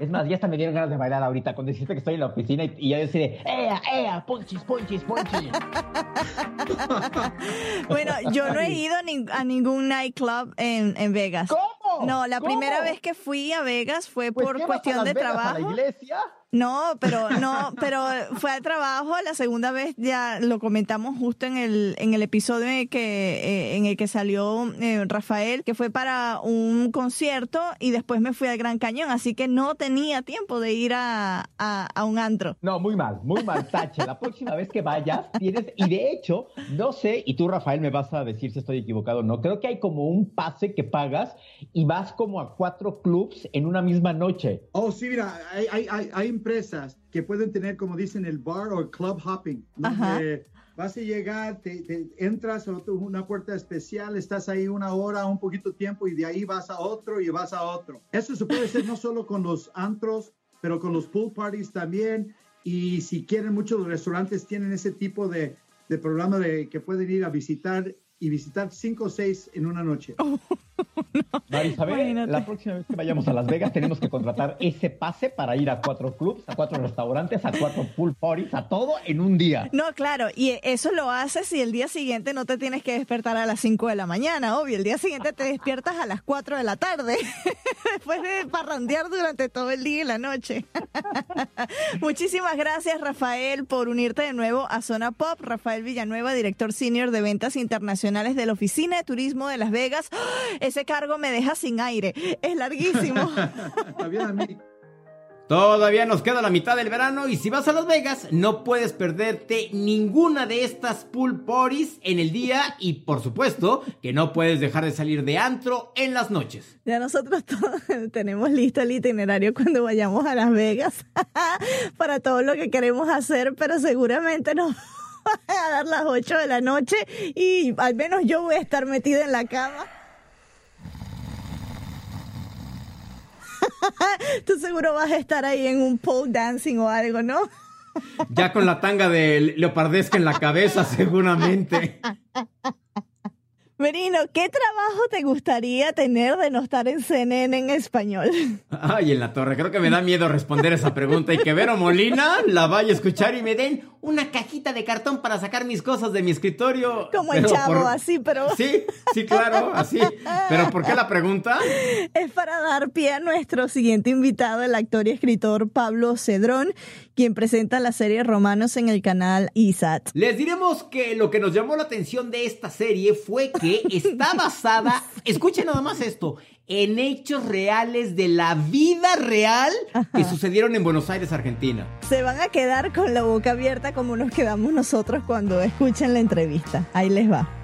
Es más, ya hasta me dieron ganas de bailar ahorita con decirte que estoy en la oficina y, y ya deciré, ¡Ea, ea! ¡Ponchis, ponchis, ponchis! Bueno, yo no he ido a ningún nightclub en, en Vegas. ¿Cómo? No, la ¿Cómo? primera vez que fui a Vegas fue Pues, por ¿qué vas a cuestión Las de Vegas, trabajo. ¿A la iglesia? No, pero no, pero fue al trabajo. La segunda vez ya lo comentamos justo en el en el episodio en el que eh, en el que salió eh, Rafael, que fue para un concierto y después me fui al Gran Cañón, así que no tenía tiempo de ir a, a, a un antro. No, muy mal, muy mal, Tache. La próxima vez que vayas, tienes. Y de hecho, no sé, y tú, Rafael, me vas a decir si estoy equivocado o no. Creo que hay como un pase que pagas y vas como a cuatro clubs en una misma noche. Oh, sí, mira, hay, hay, hay, hay empresas que pueden tener, como dicen, el bar o el club hopping. donde Vas a llegar, te, te entras a otro- una puerta especial, estás ahí una hora, un poquito tiempo y de ahí vas a otro y vas a otro. Eso se puede hacer no solo con los antros, pero con los pool parties también. Y si quieren, muchos restaurantes tienen ese tipo de, de programa de que pueden ir a visitar y visitar cinco o seis en una noche. Marisabel, la próxima vez que vayamos a Las Vegas tenemos que contratar ese pase para ir a cuatro clubs, a cuatro restaurantes, a cuatro pool parties, a todo en un día. No, claro, y eso lo haces y el día siguiente no te tienes que despertar a las 5 de la mañana, obvio. El día siguiente te despiertas a las 4 de la tarde, después de parrandear durante todo el día y la noche. Muchísimas gracias, Rafael, por unirte de nuevo a Zona Pop. Rafael Villanueva, director senior de ventas internacionales de la Oficina de Turismo de Las Vegas. ¡Ah! Ese cargo me deja sin aire. Es larguísimo. Todavía nos queda la mitad del verano y si vas a Las Vegas no puedes perderte ninguna de estas pool parties en el día y por supuesto que no puedes dejar de salir de antro en las noches. Ya nosotros todos tenemos listo el itinerario cuando vayamos a Las Vegas para todo lo que queremos hacer, pero seguramente van a dar las 8 de la noche y al menos yo voy a estar metida en la cama. Tú seguro vas a estar ahí en un pole dancing o algo, ¿no? Ya con la tanga de leopardesca en la cabeza seguramente. Merino, ¿qué trabajo te gustaría tener de no estar en CNN en español? Ay, en la torre, creo que me da miedo responder esa pregunta y que Vero Molina la vaya a escuchar y me den una cajita de cartón para sacar mis cosas de mi escritorio. Como el chavo, por- así, pero... Sí, sí, claro, así. Pero ¿por qué la pregunta? Es para dar pie a nuestro siguiente invitado, el actor y escritor Pablo Cedrón, quien presenta la serie Romanos en el canal ISAT. Les diremos que lo que nos llamó la atención de esta serie fue que está basada, escuchen nada más esto, en hechos reales de la vida real que sucedieron en Buenos Aires, Argentina. Se van a quedar con la boca abierta como nos quedamos nosotros cuando escuchen la entrevista. Ahí les va.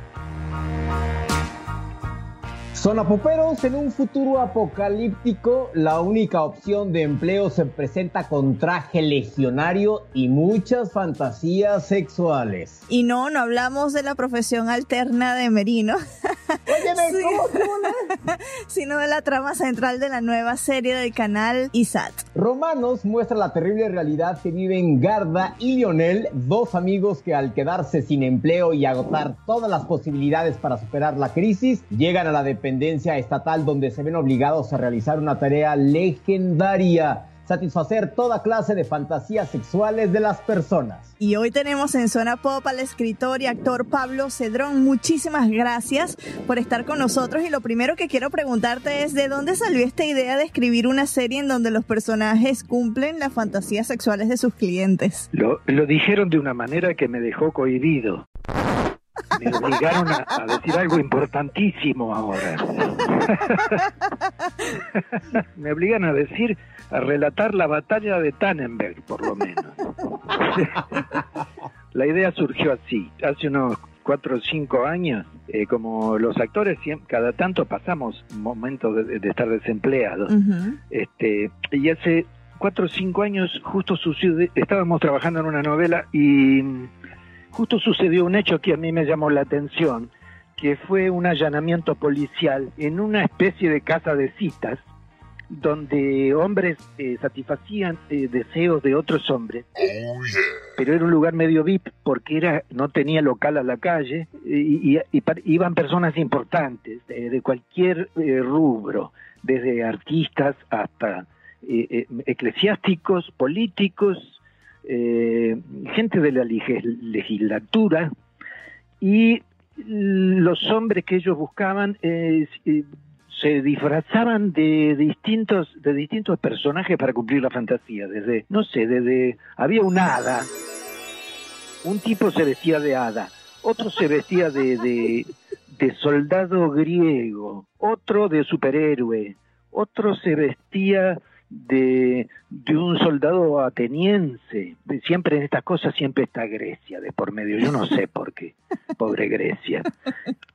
Sonapoperos, en un futuro apocalíptico, la única opción de empleo se presenta con traje legionario y muchas fantasías sexuales. Y no, no hablamos de la profesión alterna de Merino. Óyeme, ¿cómo, Sino de la trama central de la nueva serie del canal ISAT. Romanos muestra la terrible realidad que viven Garda y Lionel, dos amigos que al quedarse sin empleo y agotar todas las posibilidades para superar la crisis, llegan a la dependencia estatal donde se ven obligados a realizar una tarea legendaria, satisfacer toda clase de fantasías sexuales de las personas. Y hoy tenemos en Zona Pop al escritor y actor Pablo Cedrón. Muchísimas gracias por estar con nosotros. Y lo primero que quiero preguntarte es, ¿de dónde salió esta idea de escribir una serie en donde los personajes cumplen las fantasías sexuales de sus clientes? Lo, lo dijeron de una manera que me dejó cohibido. Me obligaron a, a decir algo importantísimo ahora. me obligan a decir, a relatar la batalla de Tannenberg, por lo menos. la idea surgió así, hace unos cuatro o cinco años, eh, como los actores cada tanto pasamos momentos de, de estar desempleados. Este, y hace cuatro o cinco años justo sucede, estábamos trabajando en una novela y justo sucedió un hecho que a mí me llamó la atención, que fue un allanamiento policial en una especie de casa de citas donde hombres eh, satisfacían eh, deseos de otros hombres, pero era un lugar medio VIP porque era no tenía local a la calle y, y- y par- iban personas importantes eh, de cualquier eh, rubro, desde artistas hasta eh, eclesiásticos, políticos, eh, gente de la legislatura y los hombres que ellos buscaban se disfrazaban de distintos de distintos personajes para cumplir la fantasía. Desde no sé desde había un hada un tipo se vestía de hada otro se vestía de, de soldado griego otro de superhéroe otro se vestía de, de un soldado ateniense. Siempre en estas cosas siempre está Grecia de por medio. Yo no sé por qué. Pobre Grecia.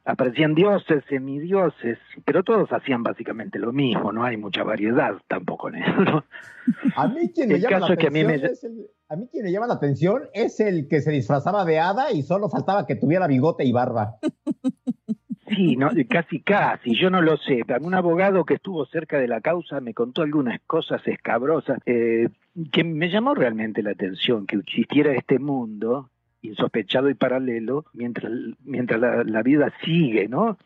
Aparecían dioses, semidioses, pero todos hacían básicamente lo mismo. No hay mucha variedad tampoco en eso. ¿no? A mí quien me El llama la atención me- es el- a mí quien me llama la atención es el que se disfrazaba de hada y solo faltaba que tuviera bigote y barba. Sí, no, casi casi, yo no lo sé. Un abogado que estuvo cerca de la causa me contó algunas cosas escabrosas eh, que me llamó realmente la atención, que existiera este mundo insospechado y paralelo mientras mientras la, la vida sigue, ¿no?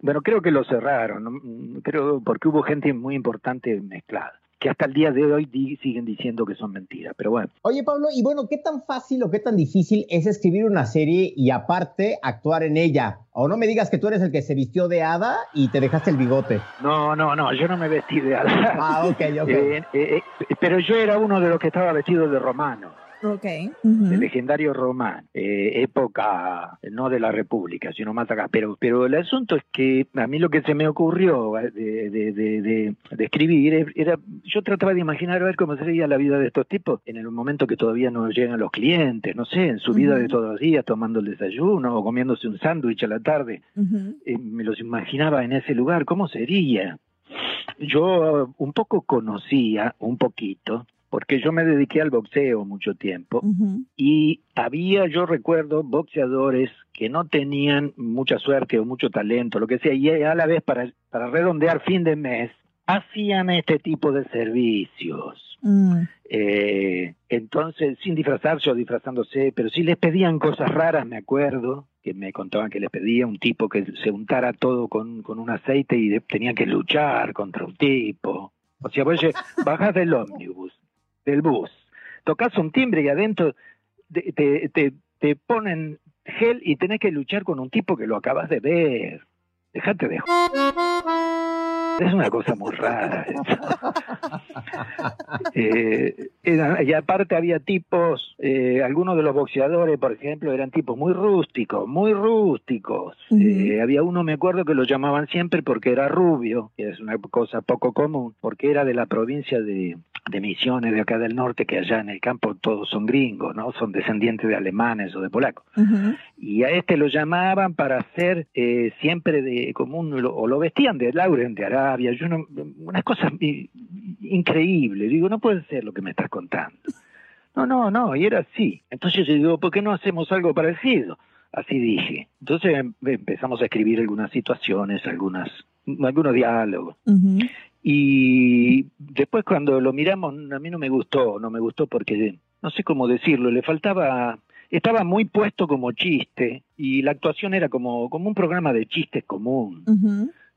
Bueno, creo que lo cerraron, creo porque hubo gente muy importante mezclada, que hasta el día de hoy di- siguen diciendo que son mentiras, pero bueno. Oye, Pablo, y bueno, ¿qué tan fácil o qué tan difícil es escribir una serie y aparte actuar en ella? O no me digas que tú eres el que se vistió de hada y te dejaste el bigote. No, no, no, yo no me vestí de hada. Ah, ok, ok. Eh, eh, eh, pero yo era uno de los que estaba vestido de romano. Ok. de legendario román, eh, época no de la República, sino más acá. Pero, pero el asunto es que a mí lo que se me ocurrió eh, de, de, de, de- de escribir era, yo trataba de imaginar a ver cómo sería la vida de estos tipos en el momento que todavía no llegan los clientes, no sé, en su vida de todos los días, tomando el desayuno o comiéndose un sándwich a la tarde. Eh, me los imaginaba en ese lugar, ¿cómo sería? Yo uh, un poco conocía, un poquito, porque yo me dediqué al boxeo mucho tiempo y había, yo recuerdo, boxeadores que no tenían mucha suerte o mucho talento, lo que sea, y a la vez para, para redondear fin de mes hacían este tipo de servicios. Mm. Eh, entonces, sin disfrazarse o disfrazándose, pero si les pedían cosas raras, me acuerdo, que me contaban que les pedía un tipo que se untara todo con, con un aceite y de- tenía que luchar contra un tipo. O sea, vos lle- bajás del ómnibus, del bus, tocas un timbre y adentro te, te, te, te ponen gel y tenés que luchar con un tipo que lo acabas de ver. Dejate de... Es una cosa muy rara. Eh, y aparte había tipos, eh, algunos de los boxeadores, por ejemplo, eran tipos muy rústicos, muy rústicos. Eh, había uno, me acuerdo, que lo llamaban siempre porque era rubio, que es una cosa poco común, porque era de la provincia de, de Misiones, de acá del norte, que allá en el campo todos son gringos, ¿no? Son descendientes de alemanes o de polacos. Y a este lo llamaban para hacer eh, siempre de común, o lo vestían de Lauren de Arabia, yo no, unas cosas increíbles. Digo, no puede ser lo que me estás contando. No, no, no, y era así. Entonces yo digo, ¿por qué no hacemos algo parecido? Así dije. Entonces em- empezamos a escribir algunas situaciones, algunas, algunos diálogos. Y después cuando lo miramos, a mí no me gustó, no me gustó porque, no sé cómo decirlo, le faltaba, estaba muy puesto como chiste y la actuación era como, como un programa de chistes común,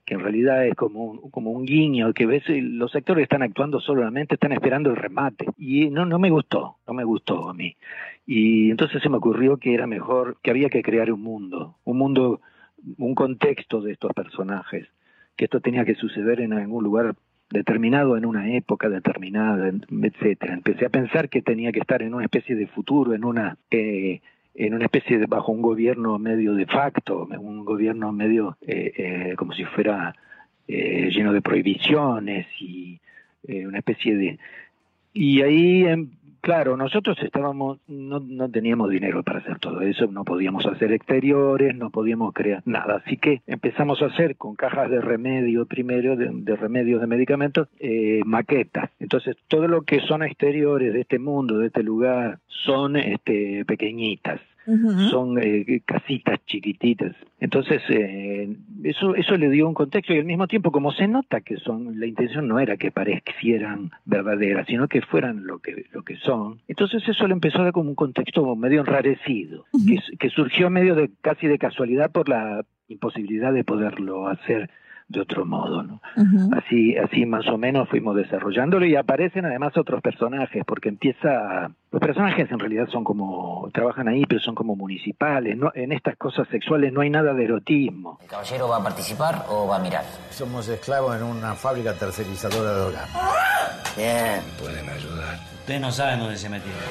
que en realidad es como un, como un guiño, que ves eh, los actores están actuando solamente, están esperando el remate. Y no, no me gustó, no me gustó a mí. Y entonces se me ocurrió que era mejor, que había que crear un mundo, un mundo, un contexto de estos personajes que esto tenía que suceder en algún lugar determinado, en una época determinada, etcétera. Empecé a pensar que tenía que estar en una especie de futuro, en una eh, en una especie de bajo un gobierno medio de facto, un gobierno medio eh, eh, como si fuera eh, lleno de prohibiciones y eh, una especie de y ahí em, claro nosotros estábamos no, no teníamos dinero para hacer todo eso no podíamos hacer exteriores no podíamos crear nada. Así que empezamos a hacer con cajas de remedio primero de, remedios de medicamentos eh, maquetas. Entonces todo lo que son exteriores de este mundo de este lugar son este pequeñitas son eh, casitas chiquititas. Entonces, eh, eso, eso le dio un contexto y al mismo tiempo, como se nota que son, la intención no era que parecieran verdaderas, sino que fueran lo que, lo que son. Entonces eso le empezó a dar como un contexto medio enrarecido, que, que surgió medio de casi de casualidad por la imposibilidad de poderlo hacer de otro modo, ¿no? Así, así más o menos fuimos desarrollándolo y aparecen además otros personajes, porque empieza, los personajes en realidad son como, trabajan ahí, pero son como municipales, no, en estas cosas sexuales no hay nada de erotismo. ¿El caballero va a participar o va a mirar? Somos esclavos en una fábrica tercerizadora de órganos. Bien. Pueden ayudar. Ustedes no saben dónde se metieron.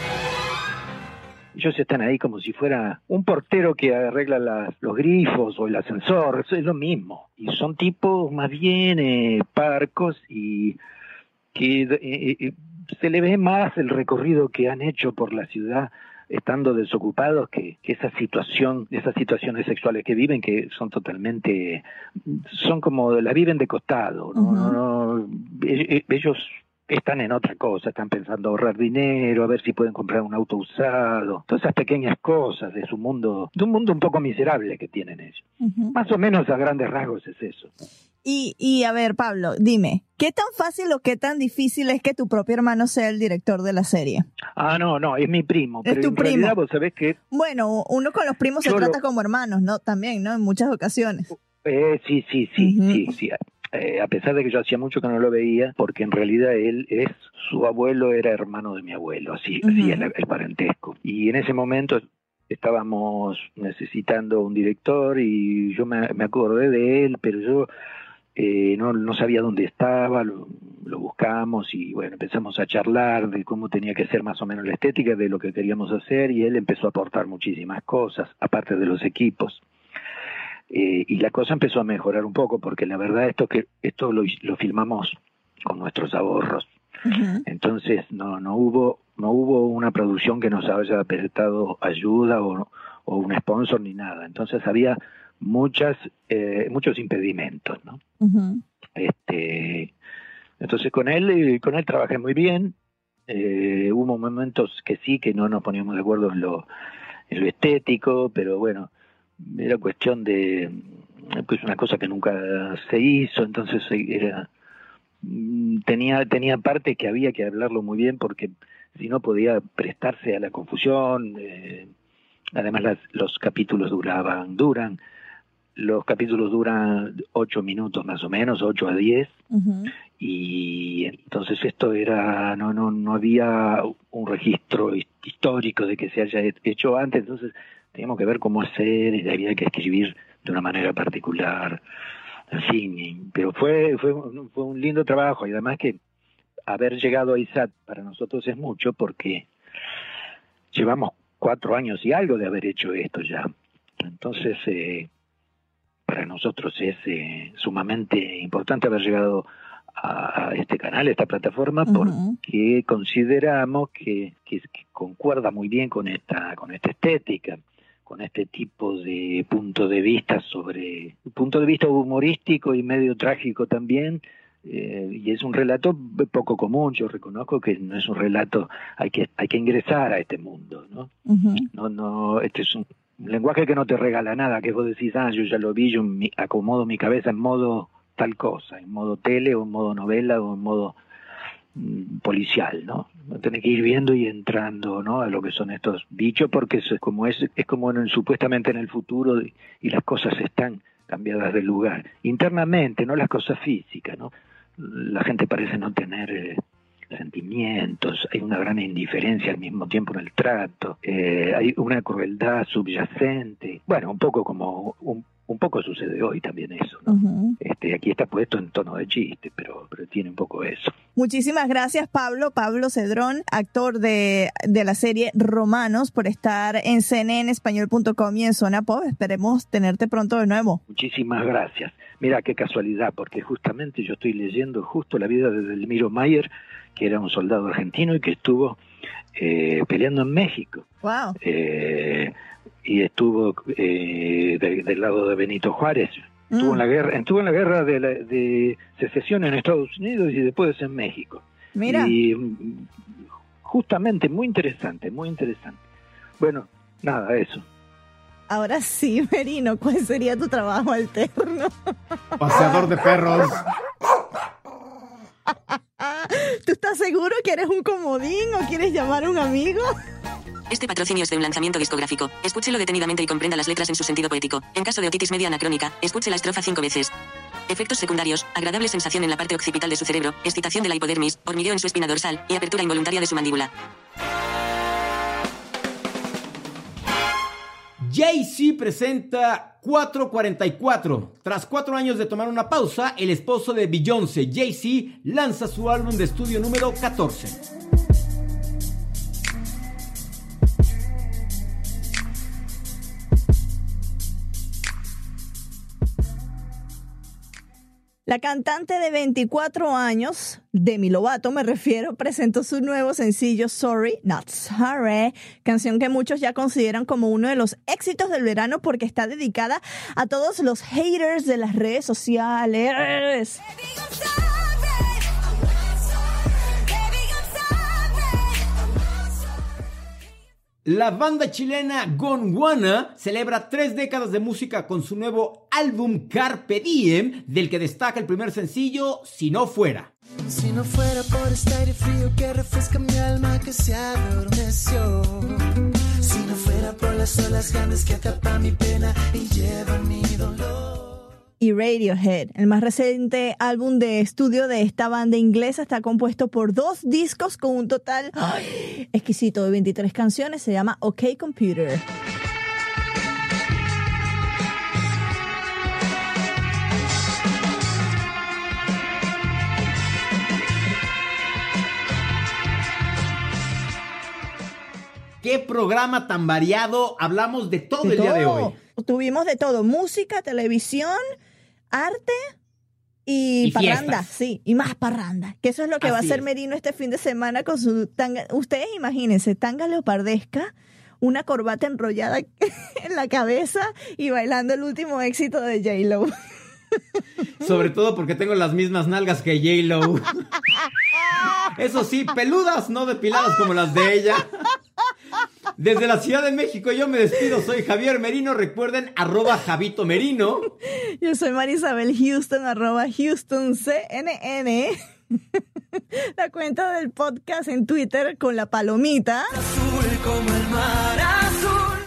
Ellos están ahí como si fuera un portero que arregla las- los grifos o el ascensor, eso es lo mismo. Y son tipos más bien eh, parcos y que eh, eh, se le ve más el recorrido que han hecho por la ciudad estando desocupados que, que esa situación, esas situaciones sexuales que viven que son totalmente, son como, la viven de costado, ¿no? No, no, e- e- ellos están en otra cosa, están pensando ahorrar dinero, a ver si pueden comprar un auto usado, todas esas pequeñas cosas de su mundo, de un mundo un poco miserable que tienen ellos. Más o menos a grandes rasgos es eso. Y, y a ver, Pablo, dime, ¿qué tan fácil o qué tan difícil es que tu propio hermano sea el director de la serie? Ah, no, no, es mi primo, Es tu en primo. realidad vos sabés que Bueno, uno con los primos se lo- trata como hermanos, ¿no? También, ¿no? En muchas ocasiones. Eh, sí, sí, sí, sí, sí. Eh, a pesar de que yo hacía mucho que no lo veía, porque en realidad él es, su abuelo era hermano de mi abuelo, así, así es la- el parentesco. Y en ese momento estábamos necesitando un director y yo me, me acordé de él, pero yo eh, no, no sabía dónde estaba, lo, lo buscamos y bueno, empezamos a charlar de cómo tenía que ser más o menos la estética de lo que queríamos hacer y él empezó a aportar muchísimas cosas, aparte de los equipos. Eh, y la cosa empezó a mejorar un poco porque la verdad esto que esto lo, lo filmamos con nuestros ahorros. Entonces no no hubo no hubo una producción que nos haya prestado ayuda o, o un sponsor ni nada. Entonces había muchas eh, muchos impedimentos no este entonces con él eh, con él trabajé muy bien. Eh, hubo momentos que sí que no nos poníamos de acuerdo en lo en lo estético pero bueno era cuestión de pues una cosa que nunca se hizo entonces era mm, tenía, tenía parte que había que hablarlo muy bien porque si no podía prestarse a la confusión. eh, además las- los capítulos duraban, duran, los capítulos duran ocho minutos más o menos, ocho a diez, y entonces esto era, no, no, no había un registro his- histórico de que se haya he- hecho antes, entonces teníamos que ver cómo hacer y había que escribir de una manera particular, y- pero fue, fue, un- fue un lindo trabajo y además que haber llegado a ISAT para nosotros es mucho porque llevamos cuatro años y algo de haber hecho esto ya. Entonces, eh, para nosotros es eh, sumamente importante haber llegado a, a este canal, a esta plataforma, porque consideramos que, que- que concuerda muy bien con esta, con esta estética, con este tipo de punto de vista sobre, punto de vista humorístico y medio trágico también, eh, y es un relato poco común, yo reconozco que no es un relato, hay que, hay que ingresar a este mundo, ¿no? No, no, este es un lenguaje que no te regala nada, que vos decís, ah, yo ya lo vi, yo mi- acomodo mi cabeza en modo tal cosa, en modo tele o en modo novela o en modo mm, policial, ¿no? No tenés que ir viendo y entrando, ¿no? A lo que son estos bichos, porque es como es, es como en supuestamente en el futuro y las cosas están cambiadas de lugar internamente, no las cosas físicas, ¿no? La gente parece no tener eh, sentimientos, hay una gran indiferencia al mismo tiempo en el trato, eh, hay una crueldad subyacente, bueno, un poco como un, un poco sucede hoy también eso, ¿no? Este, aquí está puesto en tono de chiste, pero, pero tiene un poco eso. Muchísimas gracias, Pablo. Pablo Cedrón, actor de, de la serie Romanos, por estar en cnnespañol.com y en Zona Pop. Esperemos tenerte pronto de nuevo. Muchísimas gracias. Mira qué casualidad, porque justamente yo estoy leyendo justo la vida de Delmiro Mayer, que era un soldado argentino y que estuvo eh, peleando en México. Wow. Eh, y estuvo eh, de- del lado de Benito Juárez. Estuvo Mm. en la guerra, estuvo en la guerra de, la- de secesión en Estados Unidos y después en México. Mira. Y mm, justamente muy interesante, muy interesante. Bueno, nada, eso. Ahora sí, Merino, ¿cuál sería tu trabajo alterno? Paseador de perros. ¿Tú estás seguro que eres un comodín o quieres llamar a un amigo? Este patrocinio es de un lanzamiento discográfico. Escúchelo detenidamente y comprenda las letras en su sentido poético. En caso de otitis media anacrónica, escuche la estrofa cinco veces. Efectos secundarios, agradable sensación en la parte occipital de su cerebro, excitación de la hipodermis, hormigueo en su espina dorsal y apertura involuntaria de su mandíbula. Jay-Z presenta 444. Tras cuatro años de tomar una pausa, el esposo de Beyoncé, Jay-Z, lanza su álbum de estudio número 14. La cantante de 24 años, Demi Lovato me refiero, presentó su nuevo sencillo Sorry, Not Sorry, canción que muchos ya consideran como uno de los éxitos del verano porque está dedicada a todos los haters de las redes sociales. La banda chilena Gondwana celebra tres décadas de música con su nuevo álbum Carpe Diem, del que destaca el primer sencillo Si no fuera. Si no fuera por este aire frío que refresca mi alma que se adormeció. Si no fuera por las olas grandes que atrapan mi pena y llevan mi dolor. Y Radiohead. El más reciente álbum de estudio de esta banda inglesa está compuesto por dos discos con un total ¡ay! exquisito de 23 canciones. Se llama OK Computer. ¿Qué programa tan variado? Hablamos de todo De el día de hoy. Tuvimos de todo, música, televisión, arte y, Y parranda, fiestas. sí, y más parranda. Que eso es lo que va a hacer es. Merino este fin de semana con su tanga. Ustedes imagínense, tanga leopardesca, una corbata enrollada en la cabeza y bailando el último éxito de J-Lo. Sobre todo porque tengo las mismas nalgas que J-Lo. Eso sí, peludas, no depiladas como las de ella. Desde la Ciudad de México yo me despido, soy Javier Merino, recuerden arroba Javito Merino. Yo soy Marisabel Houston, arroba Houston CNN. La cuenta del podcast en Twitter con la palomita.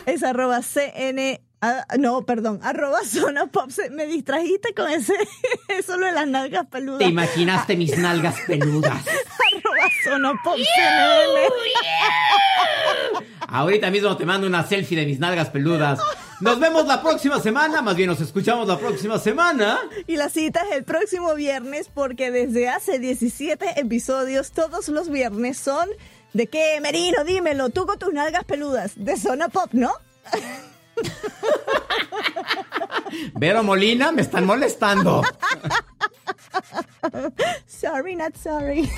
Es arroba CN. Ah, no, perdón, arroba zona pop. Se- Me distrajiste con ese, eso lo de las nalgas peludas. Te imaginaste mis nalgas peludas. arroba zona pop. Ahorita mismo te mando una selfie de mis nalgas peludas. Nos vemos la próxima semana, más bien nos escuchamos la próxima semana. Y la cita es el próximo viernes porque desde hace 17 episodios todos los viernes son ¿De qué, Merino? Dímelo, tú con tus nalgas peludas. De zona pop, ¿no? Vero Molina, me están molestando. sorry, not sorry.